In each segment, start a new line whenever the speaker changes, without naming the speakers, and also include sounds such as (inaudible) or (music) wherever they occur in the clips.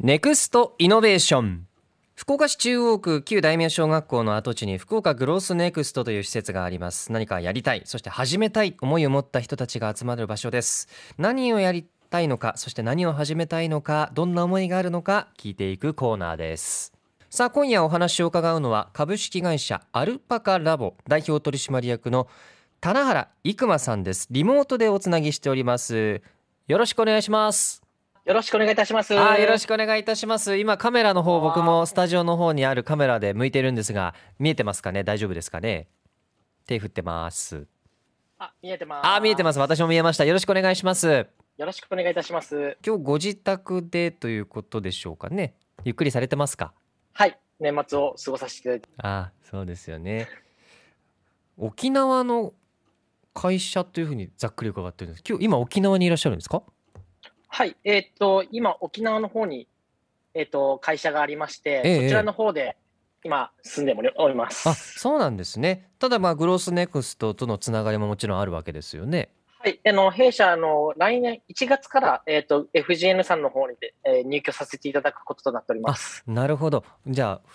ネクストイノベーション。福岡市中央区旧大名小学校の跡地に福岡グロースネクストという施設があります。何かやりたいそして始めたい思いを持った人たちが集まる場所です。何をやりたいのかそして何を始めたいのかどんな思いがあるのか聞いていくコーナーです。さあ今夜お話を伺うのは株式会社アルパカラボ代表取締役の棚原生馬さんです。リモートでおつなぎしております。よろしくお願いします。
よろしくお願いいたします。
あーよろしくお願いいたします。今カメラの方僕もスタジオの方にあるカメラで向いてるんですが見えてますかね？大丈夫ですかね？手振ってます。
あ、見えてます。
あー見えてます。私も見えました。よろしくお願いします。
よろしくお願いいたします。
今日ご自宅でということでしょうかね？ゆっくりされてますか？
はい、年末を過ごさせていただいて。
あーそうですよね。沖縄の会社というふうにざっくり伺ってるんです。今日今沖縄にいらっしゃるんですか？
はい、えーっと、今、沖縄の方に、えーっと、会社がありまして、
ええ
そちらの方で、今、住んでおります。
あそうなんですね。ただまあグロースネクストとのつながりももちろんあるわけですよね。
はい、あの、弊社、あの、来年1月から、えーっと、FGN さんの方にで、えー入居させていただくこととなっております。
なるほど。じゃあ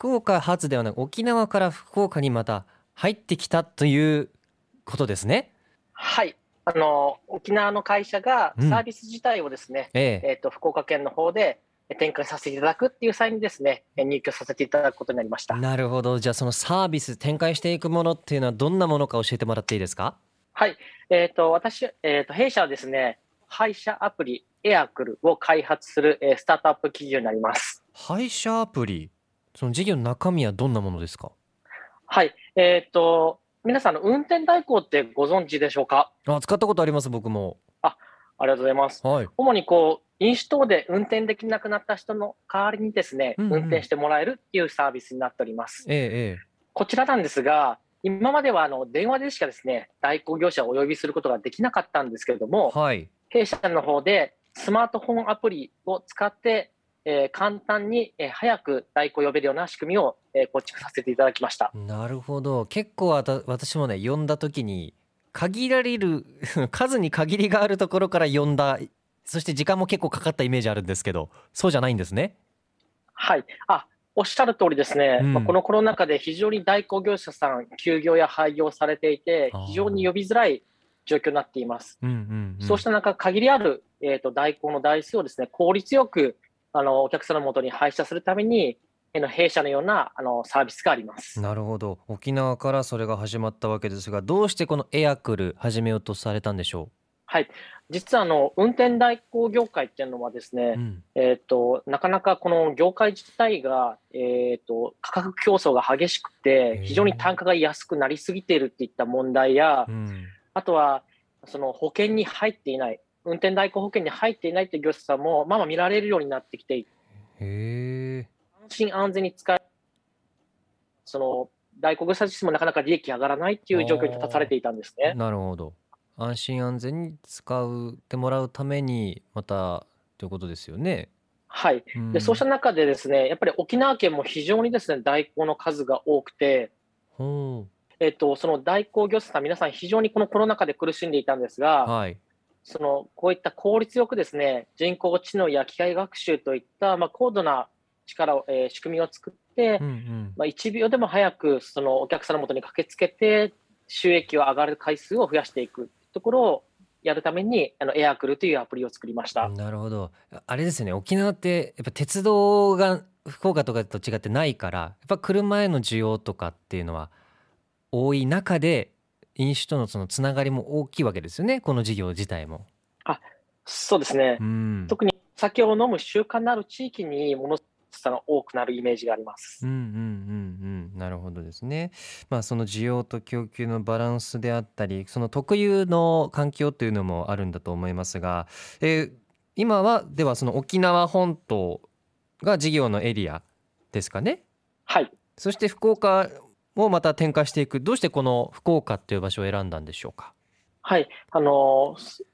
福岡発ではなく沖縄から福岡にまた入ってきたということですね。
はい、あの、沖縄の会社が
うん。
サービス自体をですね、
ええ。
えーっと、福岡県の方でえ展開させていただくっていう際にですね、え入居させていただくことになりました。
なるほど。じゃあそのサービス展開していくものっていうのはどんなものか教えてもらっていいですか？
はい、えっ、と、私、えっ、と、弊社はですね、配車アプリエアクルを開発する、えースタートアップ企業になります。
配車アプリ？その事業の中身はどんなものですか？
はい、えっ、と、皆さんの運転代行ってご存知でしょうか？
あ使ったことあります僕も。
ありがとうございます。
はい。
主にこう、飲酒等で運転できなくなった人の代わりにですね、
うんうん。
運転してもらえるっていうサービスになっております。
えええ
こちらなんですが、今まではあの電話でしかですね、代行業者をお呼びすることができなかったんですけれども
え、はい。
弊社の方でスマートフォンアプリを使って、えー簡単に、えー早く代行を呼べるような仕組みを、えー構築させていただきました。
なるほど結構わた私もね呼んだ時に限られる (laughs) 数に限りがあるところから呼んだそして時間も結構かかったイメージあるんですけどそうじゃないんですね？
はい。あ、おっしゃる通りですね。
うん
まあ、このコロナ禍で非常に代行業者さん、休業や廃業されていて非常に呼びづらい状況になっています。
うんうん、うん、
そうした中、限りある、えー、と代行の台数をですね、効率よくあのお客様のもとに配車するために、えーの弊社のようなあのサービスがあります。
なるほど。沖縄からそれが始まったわけですがどうしてこのエアクル始めようとされたんでしょ
はい。実はあの運転代行業界っていうのはですね、
う、うん、
えっ、と、なかなかこの業界自体が、えっ、と、価格競争が激しく
へ
て
ー、
非常に単価が安くなりすぎているっていった問題や
う、ん、
あとは、その保険に入っていない、運転代行保険に入っていないという業者さんも、まあまあ見られるようになってきて、
へえ
安心安全に使え、その、代行業者自身もなかなか利益上がらないっていう状況に立たされていたんですね。
なるほど。安心安全に使うてもらうためにまたということですよね、
はい。
うん、
で、そうした中でですね、やっぱり沖縄県も非常にですね、代行の数が多くて、
ほ
えっと、その代行業者さん、皆さん非常にこのコロナ禍で苦しんでいたんです
う
が、
はい。
そのこういった効率よくですね、人工知能や機械学習といった、まあ、高度な力を、えー仕組みを作って、
うんうん
まあ、1秒でも早くそのお客さんのもとに駆けつけて、収益を上がる回数を増やしていくところをやるために、あのエアクルというアプリを作りました。
なるほどあれですよね沖縄ってやっぱ鉄道が福岡とかと違ってないからやっぱ車への需要とかっていうのは多い中で飲酒とのそのつながりも大きいわけですよねこの事業自体も。
そうですね。
うん
特に酒を飲む習慣のある地域にものすごく多くなるイメージがあります。
うんうんうんうんなるほどですね。まあその需要と供給のバランスであったりその特有の環境というのもあるんだと思いますが、えー今はではその沖縄本島が事業のエリアですかね？
はい。
そして福岡もまた展開していくどうしてこの福岡っていう場所を選んだんでしょうか？
はい。あのーす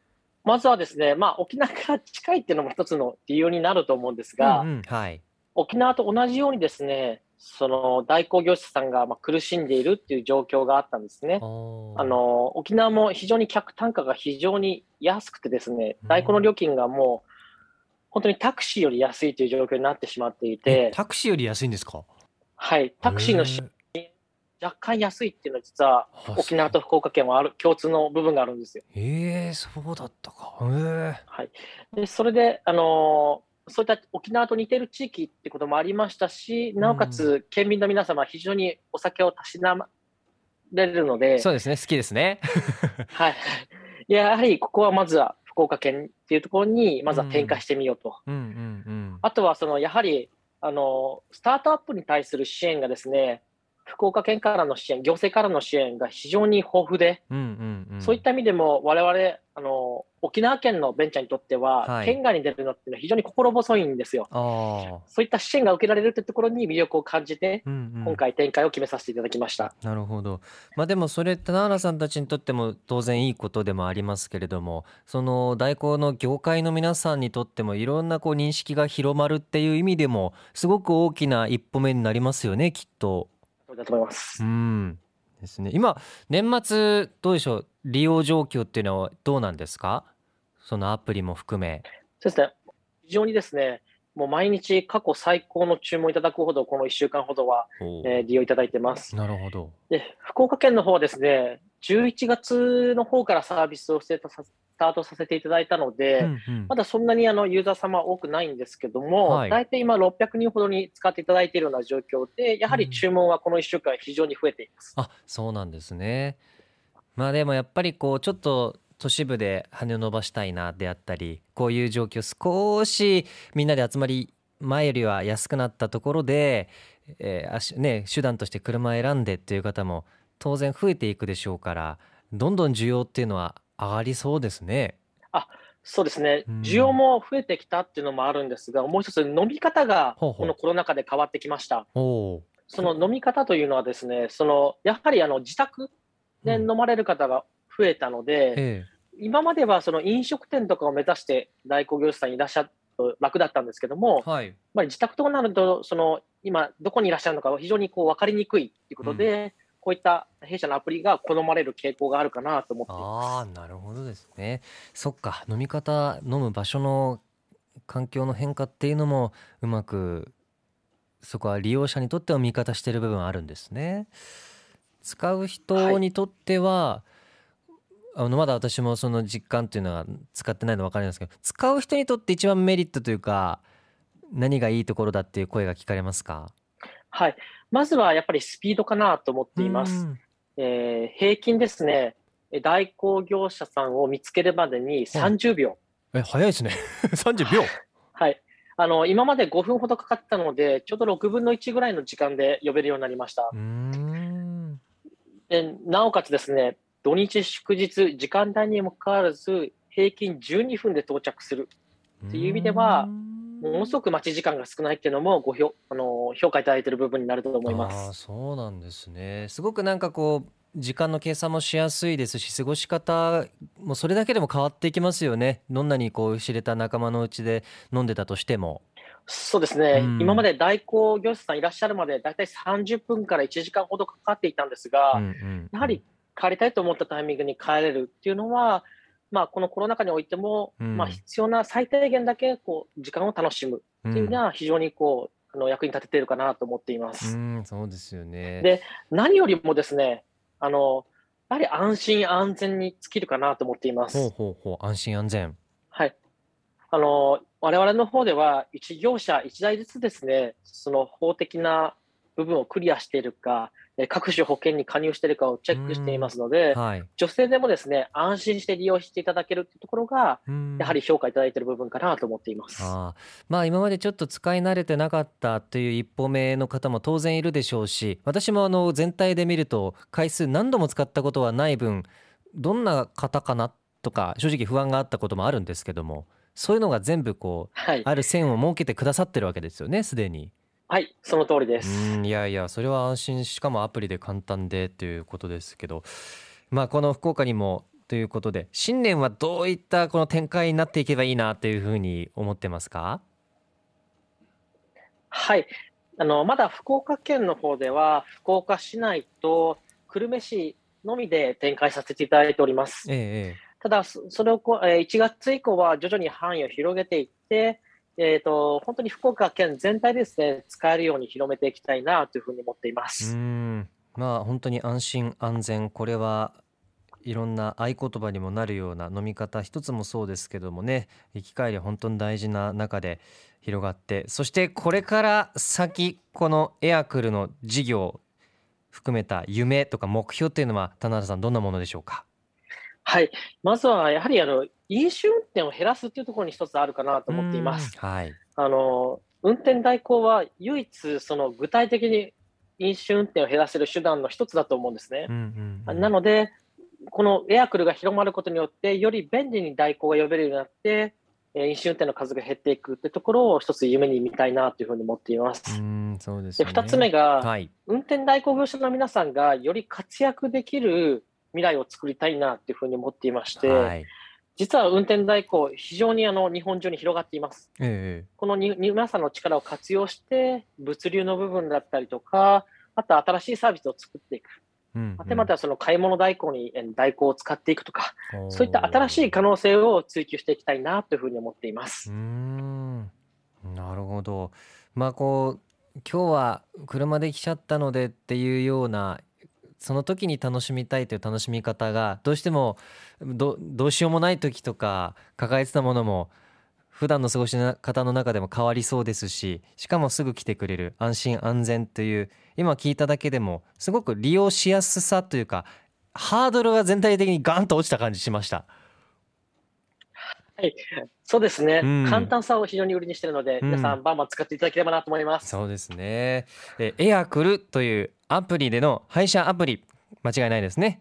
まずはですね、まあ、沖縄から近いっていうのも一つの理由になると思うんですが、
うんうんはい。
沖縄と同じようにですね、その代行業者さんがまあ苦しんでいるっていう状況があったんですね。あの沖縄も非常に客単価が非常に安くてですね、
うん。
代行の料金がもう本当にタクシーより安いという状況になってしまっていて、
タクシーより安いんですか？
はい、タクシーの若干安いっていうのは実は沖縄と福岡県はある共通の部分があるんですよ。
そうえー、そうだったか。へえ
でそれで、あのーそういった沖縄と似てる地域ってこともありましたし、なおかつ県民の皆様、非常にお酒をたしなまれるので、
そうですね好きですね。(laughs)
はい、やはりここはまずは福岡県っていうところに、まずは展開してみようと。あとはそのやはりあのスタートアップに対する支援がですね、福岡県からの支援、行政からの支援が非常に豊富で、
うんうんうん
そういった意味でも、我々あの沖縄県のベンチャーにとっては、
はい
県外に出るのっていうのは非常に心細いんですよ。そういった支援が受けられるというところに魅力を感じて、
うんうん
今回展開を決めさせていただきました。
なるほど。まあでもそれ棚原さんたちにとっても当然いいことでもありますけれどもその代行の業界の皆さんにとってもいろんなこう認識が広まるっていう意味でもすごく大きな一歩目になりますよねきっと。
だと思います
う。んですね。今年末どうでしょう？利用状況っていうのはどうなんですか？そのアプリも含め。
そうですね、非常にですね、もう毎日過去最高の注文いただくほど、この1週間ほどは、
お
えー利用いただいてます。
なるほど。
で、福岡県の方はですね、11月の方からサービスをステートさスタートさせていただいたので、
うんうん
まだそんなにあのユーザー様多くないんですけども、
はい
大体今600人ほどに使っていただいているような状況で、やはり注文はこの1週間非常に増えています。
あそうなんですね。まあでもやっぱりこうちょっと都市部で羽を伸ばしたいなであったりこういう状況少しみんなで集まり前よりは安くなったところで、えー足ね、手段として車選んでっていう方も当然増えていくでしょうからどんどん需要っていうのは上がりそうですね。
そうですね。
うん、
需要も増えてきたっていうのもあるんですが、もう一つ飲み方が
ほうほう。
このコロナ禍で変わってきました。
おお。
その飲み方というのはですね、そのやはりあの自宅で飲まれる方が増えたので、
え
今まではその飲食店とかを目指して代行業者さんいらっしゃると楽だったんですけども、
えはい。
まあ、自宅となると、その今、どこにいらっしゃるのかは非常にこう分かりにくいということで、こういった弊社のアプリが好まれる傾向があるかなと思っています。
ああなるほどですね。そっか。飲み方飲む場所の環境の変化っていうのもうまくそこは利用者にとっては味方してる部分あるんですね。使う人にとっては、あのまだ私もその実感っていうのは使ってないの分かりますけど使う人にとって一番メリットというか何がいいところだっていう声が聞かれますか？
はい、まずはやっぱりスピードかなと思っています。
うん
えー平均ですね、え代行業者さんを見つけるまでに30秒。
え早いですね。(laughs) 30秒
はい。あの、今まで5分ほどかかったので、ちょうど6分の1ぐらいの時間で呼べるようになりました。でなおかつですね、土日祝日、時間帯にもかかわらず、平均12分で到着する。っていう意味ではものすごく待ち時間が少ないっていうのもご評あの評価いただいている部分になると思いま
ああ
す。
そうなんですね。すごくなんかこう時間の計算もしやすいですし過ごし方もそれだけでも変わっていきますよね。どんなにこう知れた仲間のうちで飲んでたとしても。
そうですね、
うん。
今まで代行業者さんいらっしゃるまで、だいたい30分から1時間ほどかかっていたんですが、
うんうん。
やはり帰りたいと思ったタイミングに帰れるっていうのは、まあ、このコロナ禍においても、
うん
まあ、必要な最低限だけこう時間を楽しむっていうのは、非常にこうあの役に立てているかなと思っていま
う
す。
んそうですよね
で何よりもですね、あのやはり安心安全に尽きるかなと思っています。
ほうほうほう安心安全
はい。あの、我々の方では、一業者一台ずつですね、その法的な部分をクリアしているか、え各種保険に加入しているかをチェックしていますので、
はい
女性でもですね、安心して利用していただけるというところが、
うん
やはり評価いただいている部分かなと思っています。
ああまあ今までちょっと使い慣れてなかったという一歩目の方も当然いるでしょうし私もあの全体で見ると回数何度も使ったことはない分どんな方かなとか正直不安があったこともあるんですけどもそういうのが全部こう
はい。
ある線を設けてくださってるわけですよねすでに。
はい、その通りです。
うんいやいやそれは安心しかもアプリで簡単でということですけどまあこの福岡にもということで新年はどういったこの展開になっていけばいいなというふうに思ってますか？
はい。あの、まだ福岡県の方では、福岡市内と久留米市のみで展開させていただいております。
ええええ
ただ、そそれをこう、えー1月以降は徐々に範囲を広げていって、えっ、と、本当に福岡県全体ですね、使えるように広めていきたいなというふうに思っています。う。
ん。まあ本当に安心安全。これはいろんな合言葉にもなるような飲み方一つもそうですけどもね。生き返り本当に大事な中で広がって。そしてこれから先このエアクルの事業含めた夢とか目標っていうのは田中さんどんなものでしょうか？
はい。まずは、やはり、あの、飲酒運転を減らすっていうところに一つあるかなと思っています。
うんはい
あの、運転代行は唯一、その具体的に飲酒運転を減らせる手段の一つだと思うんですね
うん。うんうん
なので、このエアクルが広まることによって、より便利に代行が呼べるようになって、えー飲酒運転の数が減っていくってところを一つ夢に見たいなというふうに思っています。
うんそうですね
二つ目が、
はい
運転代行業者の皆さんがより活躍できる未来を作りたいなっていうふうに思っていまして、
はい
実は運転代行、非常にあの日本中に広がっています。
ええ
このに皆さんの力を活用して、物流の部分だったりとか、あと新しいサービスを作っていく。
うんうん
またまたその買い物代行にえー代行を使っていくとか、そういった新しい可能性を追求していきたいなというふうに思っていま
う
す
ー。んなるほどまあこう今日は車で来ちゃったのでっていうようなその時に楽しみたいという楽しみ方がどうしてもどどうしようもない時とか抱えてたものも普段の過ごし方の中でも変わりそうですししかもすぐ来てくれる安心安全という今聞いただけでもすごく利用しやすさというかハードルが全体的にガンと落ちた感じしました。
そうですね、
うん
簡単さを非常に売りにしているので、
うん
皆さんバンバン使っていただければなと思います。
そうですね。えエアクルというアプリでの配車アプリ。間違いないですね。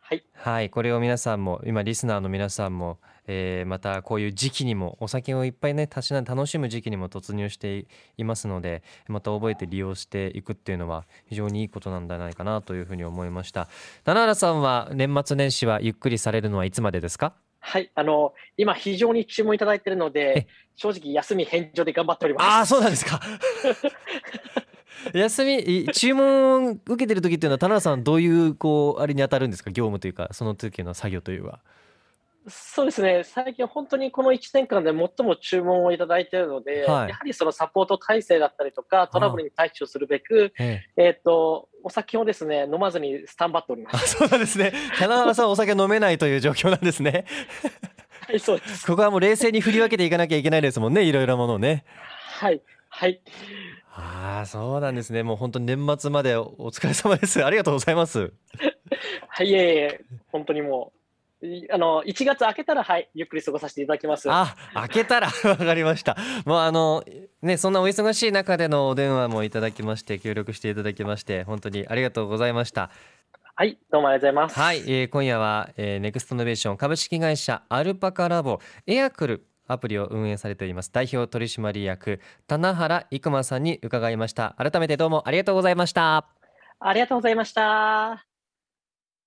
はい。
はい、これを皆さんも今リスナーの皆さんも、えーまたこういう時期にもお酒をいっぱいねたしな楽しむ時期にも突入していますのでまた覚えて利用していくっていうのは非常にいいことなんじゃないかなというふうに思いました。七原さんは年末年始はゆっくりされるのはいつまでですか？
はい、あの、今非常に注文いただいているの
え。
で、正直休み返上で頑張っております。
ああそうなんですか (laughs) (laughs) 休みい注文受けてる時っていうのは田中さんどういうこうあれに当たるんですか？業務というかその時の作業というか
そうですね、最近本当にこの1年間で最も注文をいただいているので、
はい。
やはりそのサポート体制だったりとか、トラブルに対処するべく、
ええ。
えっ、と、お酒をですね、飲まずにスタンバっておりま
あ
す。
そうなんですね。棚原さんお酒飲めないという状況なんですね。
はい、そうです。
ここはもう冷静に振り分けていかなきゃいけないですもんねいろいろものをね。
はい、はい。
ああそうなんですね。もう本当に年末までおお疲れ様です。(laughs) ありがとうございます。
はい、いえいえ、本当にもう、いあの、1月明けたら、はい、ゆっくり過ごさせていただきます。
あ開けたら。(laughs) わかりました。もうあのねそんなお忙しい中でのお電話もいただきまして協力していただきまして本当にありがとうございました。
はい、どうもありがとうございます。
はい、えー今夜は、えー、ネクストノベーション株式会社アルパカラボエアクルアプリを運営されております。代表取締役棚原生馬さんに伺いました。改めてどうもありがとうございました。
ありがとうございました。